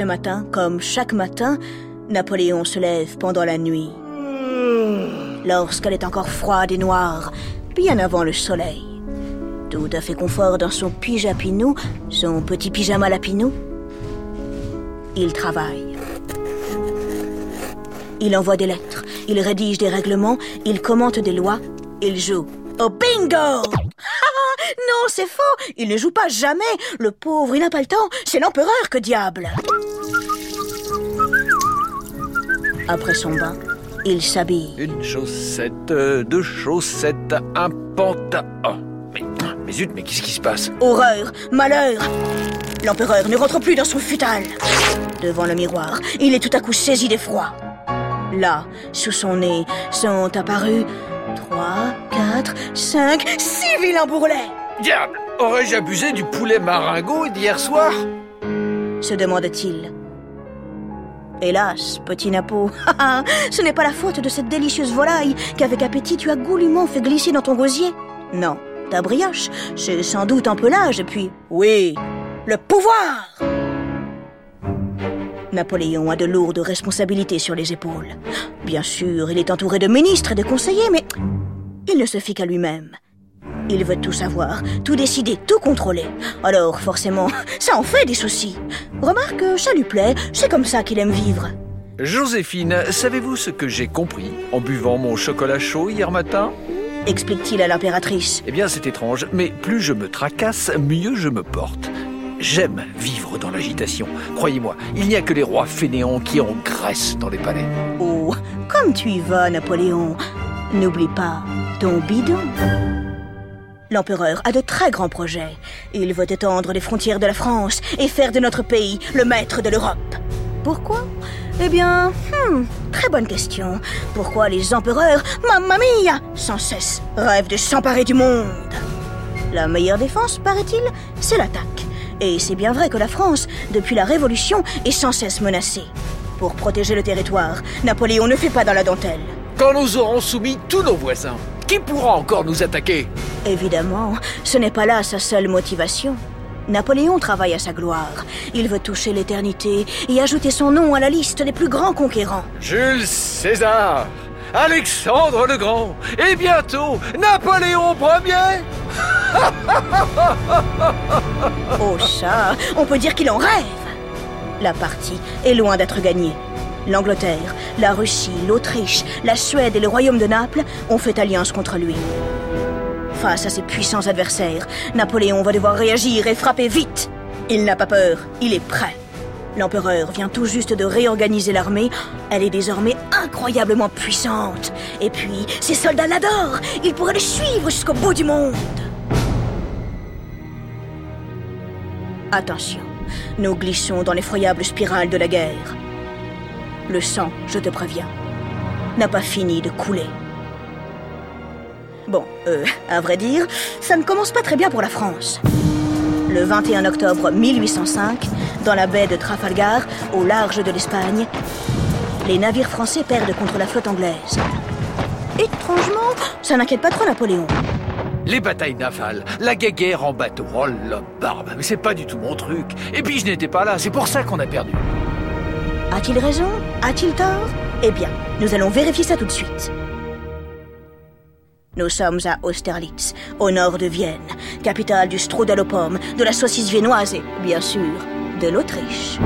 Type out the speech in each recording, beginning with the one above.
Ce matin, comme chaque matin, Napoléon se lève pendant la nuit. Lorsqu'elle est encore froide et noire, bien avant le soleil. Tout à fait confort dans son pyjapinou, son petit pyjama lapinou. Il travaille. Il envoie des lettres, il rédige des règlements, il commente des lois, il joue au bingo Non, c'est faux Il ne joue pas jamais Le pauvre, il n'a pas le temps C'est l'empereur, que diable Après son bain, il s'habille. Une chaussette, euh, deux chaussettes, un pantalon. Oh, mais, mais zut, mais qu'est-ce qui se passe? Horreur Malheur L'empereur ne rentre plus dans son futal. Devant le miroir, il est tout à coup saisi d'effroi. Là, sous son nez, sont apparus trois, quatre, cinq, six vilains bourrelets. Diable Aurais-je abusé du poulet maringot d'hier soir? se demande-t-il. Hélas, petit Napo, ce n'est pas la faute de cette délicieuse volaille qu'avec appétit tu as goulûment fait glisser dans ton gosier. Non, ta brioche, c'est sans doute un peu l'âge, et puis, oui, le pouvoir Napoléon a de lourdes responsabilités sur les épaules. Bien sûr, il est entouré de ministres et de conseillers, mais il ne se fie qu'à lui-même. Il veut tout savoir, tout décider, tout contrôler. Alors, forcément, ça en fait des soucis. Remarque, ça lui plaît, c'est comme ça qu'il aime vivre. Joséphine, savez-vous ce que j'ai compris en buvant mon chocolat chaud hier matin? Explique-t-il à l'impératrice. Eh bien, c'est étrange, mais plus je me tracasse, mieux je me porte. J'aime vivre dans l'agitation. Croyez-moi, il n'y a que les rois fainéants qui engraissent dans les palais. Oh, comme tu y vas, Napoléon. N'oublie pas ton bidon. L'empereur a de très grands projets. Il veut étendre les frontières de la France et faire de notre pays le maître de l'Europe. Pourquoi? Eh bien, hmm, très bonne question. Pourquoi les empereurs, mamma mia, sans cesse rêvent de s'emparer du monde? La meilleure défense, paraît-il, c'est l'attaque. Et c'est bien vrai que la France, depuis la Révolution, est sans cesse menacée. Pour protéger le territoire, Napoléon ne fait pas dans la dentelle. Quand nous aurons soumis tous nos voisins, qui pourra encore nous attaquer? Évidemment, ce n'est pas là sa seule motivation. Napoléon travaille à sa gloire. Il veut toucher l'éternité et ajouter son nom à la liste des plus grands conquérants. Jules César, Alexandre le Grand et bientôt Napoléon Ier? Oh ça, on peut dire qu'il en rêve. La partie est loin d'être gagnée. L'Angleterre, la Russie, l'Autriche, la Suède et le royaume de Naples ont fait alliance contre lui. Face à ses puissants adversaires, Napoléon va devoir réagir et frapper vite. Il n'a pas peur, il est prêt. L'empereur vient tout juste de réorganiser l'armée. Elle est désormais incroyablement puissante. Et puis, ses soldats l'adorent. Ils pourraient les suivre jusqu'au bout du monde. Attention, nous glissons dans l'effroyable spirale de la guerre. Le sang, je te préviens, n'a pas fini de couler. Bon, euh, à vrai dire, ça ne commence pas très bien pour la France. Le 21 octobre 1805, dans la baie de Trafalgar, au large de l'Espagne, les navires français perdent contre la flotte anglaise. Étrangement, ça n'inquiète pas trop Napoléon. Les batailles navales, la guerre en bateau. Oh la barbe, mais c'est pas du tout mon truc. Et puis je n'étais pas là, c'est pour ça qu'on a perdu. A-t-il raison? A-t-il tort? Eh bien, nous allons vérifier ça tout de suite. Nous sommes à Austerlitz, au nord de Vienne, capitale du Strudel de la saucisse viennoise et, bien sûr, de l'Autriche.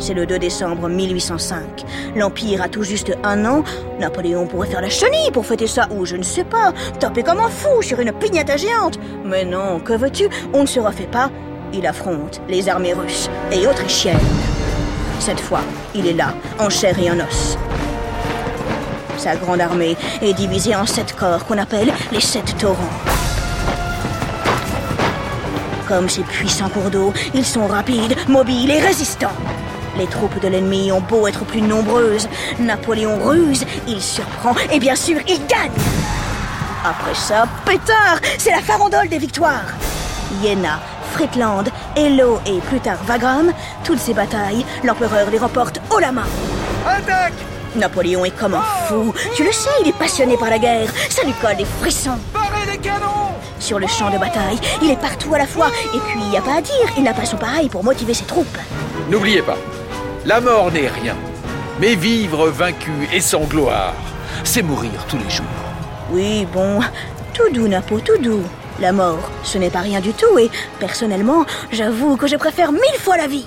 C'est le 2 décembre 1805. L'Empire a tout juste un an. Napoléon pourrait faire la chenille pour fêter ça, ou je ne sais pas, taper comme un fou sur une pignata géante. Mais non, que veux-tu? On ne se refait pas. Il affronte les armées russes et autrichiennes. Cette fois, il est là, en chair et en os. Sa grande armée est divisée en sept corps qu'on appelle les sept torrents. Comme ces puissants cours d'eau, ils sont rapides, mobiles et résistants. Les troupes de l'ennemi ont beau être plus nombreuses, Napoléon ruse, il surprend et bien sûr il gagne. Après ça, pétard, c'est la farandole des victoires. Iéna, Friedland, Hello et plus tard Wagram, toutes ces batailles, l'empereur les remporte haut la main. Attaque Napoléon est comme un fou. Tu le sais, il est passionné par la guerre. Ça lui colle des frissons. Parez les canons Sur le champ de bataille, il est partout à la fois. Et puis, il n'y a pas à dire, il n'a pas son pareil pour motiver ses troupes. N'oubliez pas, la mort n'est rien. Mais vivre vaincu et sans gloire, c'est mourir tous les jours. Oui, bon, tout doux, Napo, tout doux. La mort, ce n'est pas rien du tout, et personnellement, j'avoue que je préfère mille fois la vie.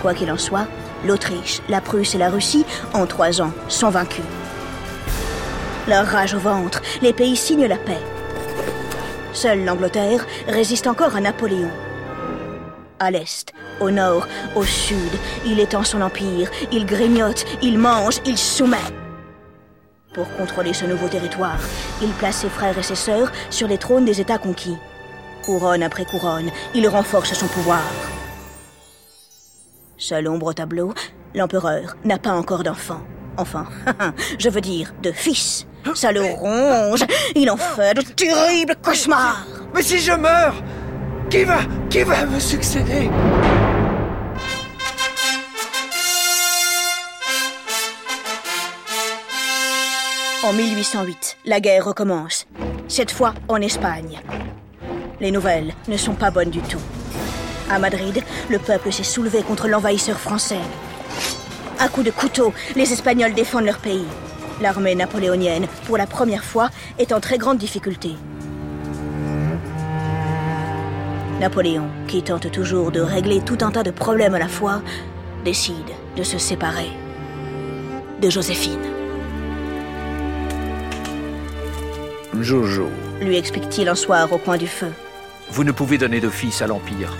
Quoi qu'il en soit, l'Autriche, la Prusse et la Russie, en trois ans, sont vaincus. Leur rage au ventre, les pays signent la paix. Seule l'Angleterre résiste encore à Napoléon. À l'est, au nord, au sud, il étend son empire, il grignote, il mange, il soumet. Pour contrôler ce nouveau territoire, il place ses frères et ses sœurs sur les trônes des États conquis. Couronne après couronne, il renforce son pouvoir. Seul ombre au tableau, l'empereur n'a pas encore d'enfant. Enfin, je veux dire de fils. Ça le ronge, il en fait de terribles cauchemars. Mais si je meurs, qui va, qui va me succéder? En 1808, la guerre recommence. Cette fois en Espagne. Les nouvelles ne sont pas bonnes du tout. À Madrid, le peuple s'est soulevé contre l'envahisseur français. À coups de couteau, les Espagnols défendent leur pays. L'armée napoléonienne, pour la première fois, est en très grande difficulté. Napoléon, qui tente toujours de régler tout un tas de problèmes à la fois, décide de se séparer de Joséphine. Jojo, Lui explique-t-il un soir au coin du feu. vous ne pouvez donner de fils à l'Empire.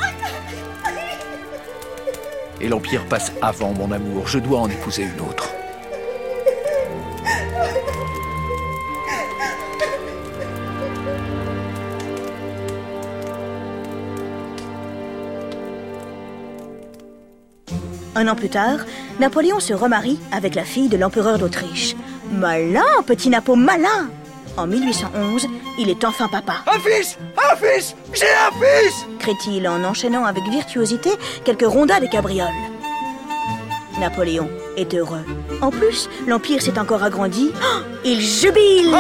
Et l'Empire passe avant mon amour. Je dois en épouser une autre. Un an plus tard, Napoléon se remarie avec la fille de l'empereur d'Autriche. Malin, petit Napo, malin En 1811, il est enfin papa, Un fils Un fils J'ai un fils crie-t-il en enchaînant avec virtuosité quelques rondades et cabrioles. Napoléon est heureux. En plus, l'Empire s'est encore agrandi. Oh, il jubile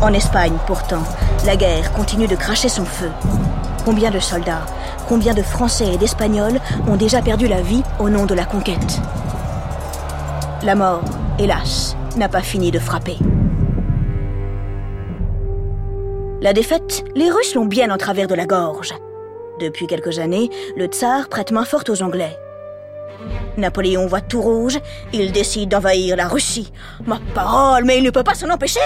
En Espagne, pourtant, la guerre continue de cracher son feu. Combien de soldats, combien de Français et d'Espagnols ont déjà perdu la vie au nom de la conquête? La mort, hélas, n'a pas fini de frapper. La défaite, les Russes l'ont bien en travers de la gorge. Depuis quelques années, le tsar prête main forte aux Anglais. Napoléon voit tout rouge, il décide d'envahir la Russie. Ma parole, mais il ne peut pas s'en empêcher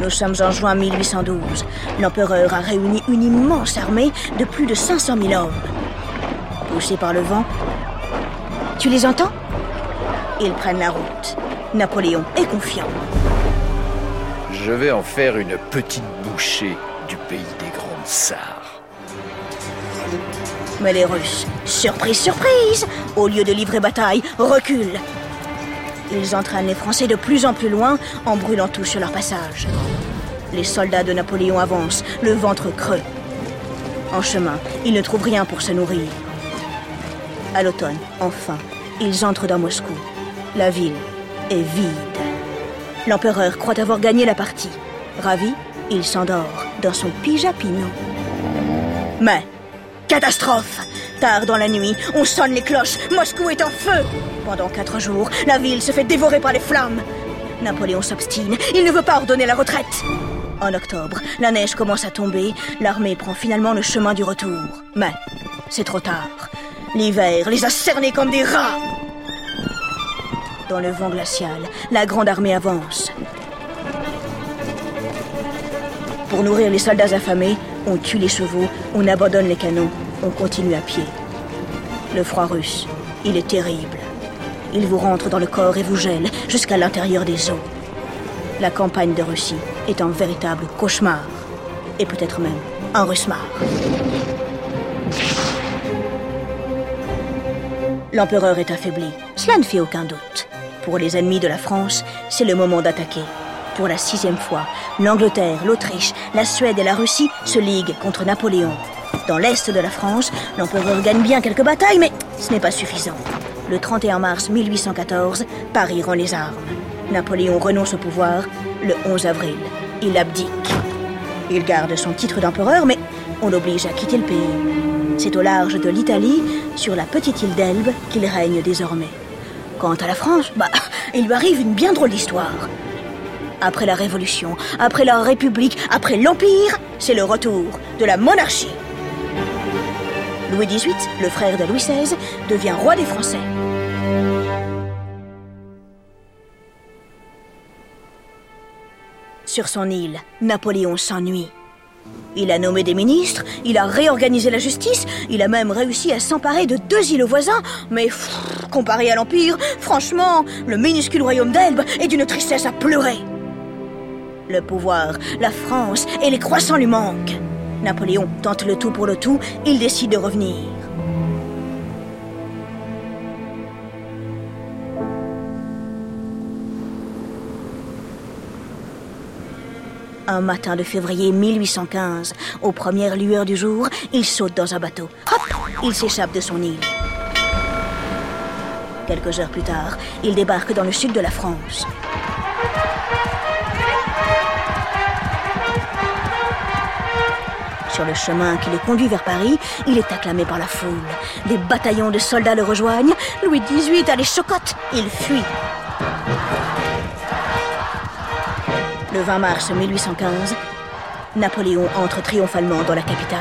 Nous sommes en juin 1812. L'empereur a réuni une immense armée de plus de 500 000 hommes. Poussés par le vent, tu les entends? Ils prennent la route. Napoléon est confiant. Je vais en faire une petite bouchée du pays des grandes sarres. Mais les Russes, surprise, surprise, au lieu de livrer bataille, reculent. Ils entraînent les Français de plus en plus loin en brûlant tout sur leur passage. Les soldats de Napoléon avancent, le ventre creux. En chemin, ils ne trouvent rien pour se nourrir. À l'automne, enfin, ils entrent dans Moscou. La ville est vide. L'empereur croit avoir gagné la partie. Ravi, il s'endort dans son pyjapino. Mais, catastrophe Tard dans la nuit, on sonne les cloches, Moscou est en feu Pendant quatre jours, la ville se fait dévorer par les flammes. Napoléon s'obstine, il ne veut pas ordonner la retraite. En octobre, la neige commence à tomber, l'armée prend finalement le chemin du retour. Mais, c'est trop tard. L'hiver les a cernés comme des rats. Dans le vent glacial, la grande armée avance. Pour nourrir les soldats affamés, on tue les chevaux, on abandonne les canons, on continue à pied. Le froid russe, il est terrible. Il vous rentre dans le corps et vous gèle jusqu'à l'intérieur des os. La campagne de Russie est un véritable cauchemar. Et peut-être même un russmar. L'empereur est affaibli, cela ne fait aucun doute. Pour les ennemis de la France, c'est le moment d'attaquer. Pour la sixième fois, l'Angleterre, l'Autriche, la Suède et la Russie se liguent contre Napoléon. Dans l'est de la France, l'empereur gagne bien quelques batailles, mais ce n'est pas suffisant. Le 31 mars 1814, Paris rend les armes. Napoléon renonce au pouvoir le 11 avril. Il abdique. Il garde son titre d'empereur, mais on l'oblige à quitter le pays. C'est au large de l'Italie, sur la petite île d'Elbe, qu'il règne désormais. Quant à la France, bah, il lui arrive une bien drôle d'histoire. Après la Révolution, après la République, après l'Empire, c'est le retour de la monarchie. Louis XVIII, le frère de Louis XVI, devient roi des Français. Sur son île, Napoléon s'ennuie. Il a nommé des ministres, il a réorganisé la justice, il a même réussi à s'emparer de deux îles voisins, mais comparé à l'Empire, franchement, le minuscule royaume d'Elbe est d'une tristesse à pleurer. Le pouvoir, la France et les croissants lui manquent. Napoléon tente le tout pour le tout, il décide de revenir. Un matin de février 1815, aux premières lueurs du jour, il saute dans un bateau. Hop Il s'échappe de son île. Quelques heures plus tard, il débarque dans le sud de la France. Sur le chemin qui le conduit vers Paris, il est acclamé par la foule. Des bataillons de soldats le rejoignent. Louis XVIII a les chocottes. Il fuit. Le 20 mars 1815, Napoléon entre triomphalement dans la capitale.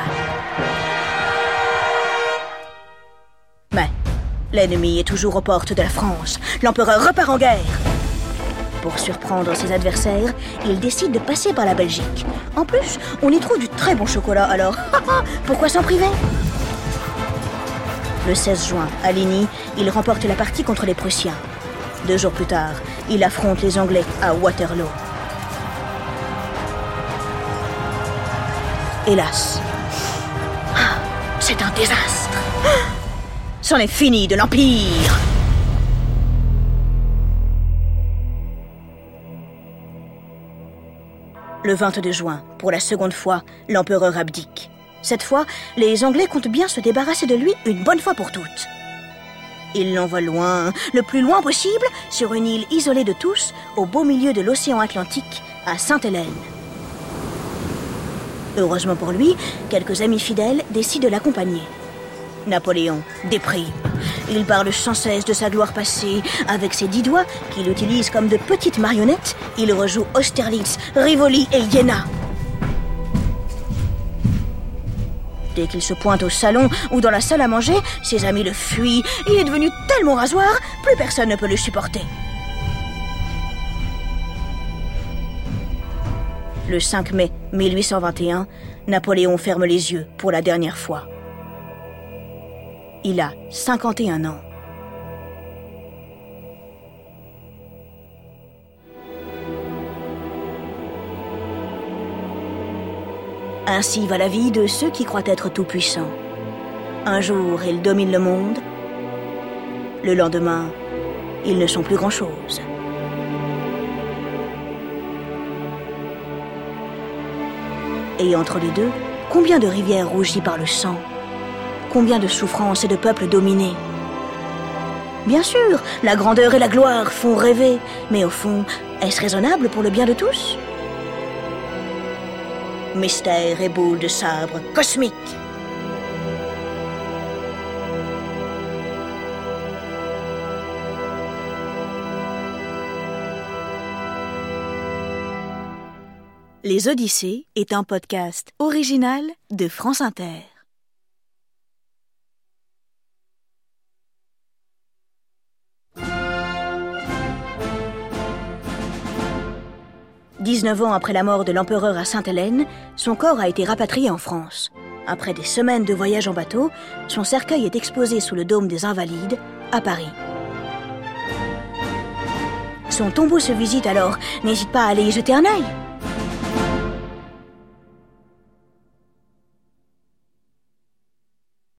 Mais l'ennemi est toujours aux portes de la France. L'empereur repart en guerre. Pour surprendre ses adversaires, il décide de passer par la Belgique. En plus, on y trouve du très bon chocolat, alors pourquoi s'en priver? Le 16 juin, à Ligny, il remporte la partie contre les Prussiens. Deux jours plus tard, il affronte les Anglais à Waterloo. Hélas, c'est un désastre. C'en est fini de l'Empire. Le 22 juin, pour la seconde fois, l'empereur abdique. Cette fois, les Anglais comptent bien se débarrasser de lui une bonne fois pour toutes. Ils l'envoient loin, le plus loin possible, sur une île isolée de tous, au beau milieu de l'océan Atlantique, à Sainte-Hélène. Heureusement pour lui, quelques amis fidèles décident de l'accompagner. Napoléon déprime. Il parle sans cesse de sa gloire passée. Avec ses dix doigts, qu'il utilise comme de petites marionnettes, il rejoue Austerlitz, Rivoli et Iéna. Dès qu'il se pointe au salon ou dans la salle à manger, ses amis le fuient. Il est devenu tellement rasoir, plus personne ne peut le supporter. Le 5 mai 1821, Napoléon ferme les yeux pour la dernière fois. Il a 51 ans. Ainsi va la vie de ceux qui croient être tout-puissants. Un jour, ils dominent le monde. Le lendemain, ils ne sont plus grand-chose. Et entre les deux, combien de rivières rougies par le sang? Combien de souffrances et de peuples dominés? Bien sûr, la grandeur et la gloire font rêver, mais au fond, est-ce raisonnable pour le bien de tous? Mystère et boule de sabre cosmique Les Odyssées est un podcast original de France Inter. 19 ans après la mort de l'empereur à Sainte-Hélène, son corps a été rapatrié en France. Après des semaines de voyage en bateau, son cercueil est exposé sous le dôme des Invalides, à Paris. Son tombeau se visite alors, n'hésite pas à aller y jeter un œil.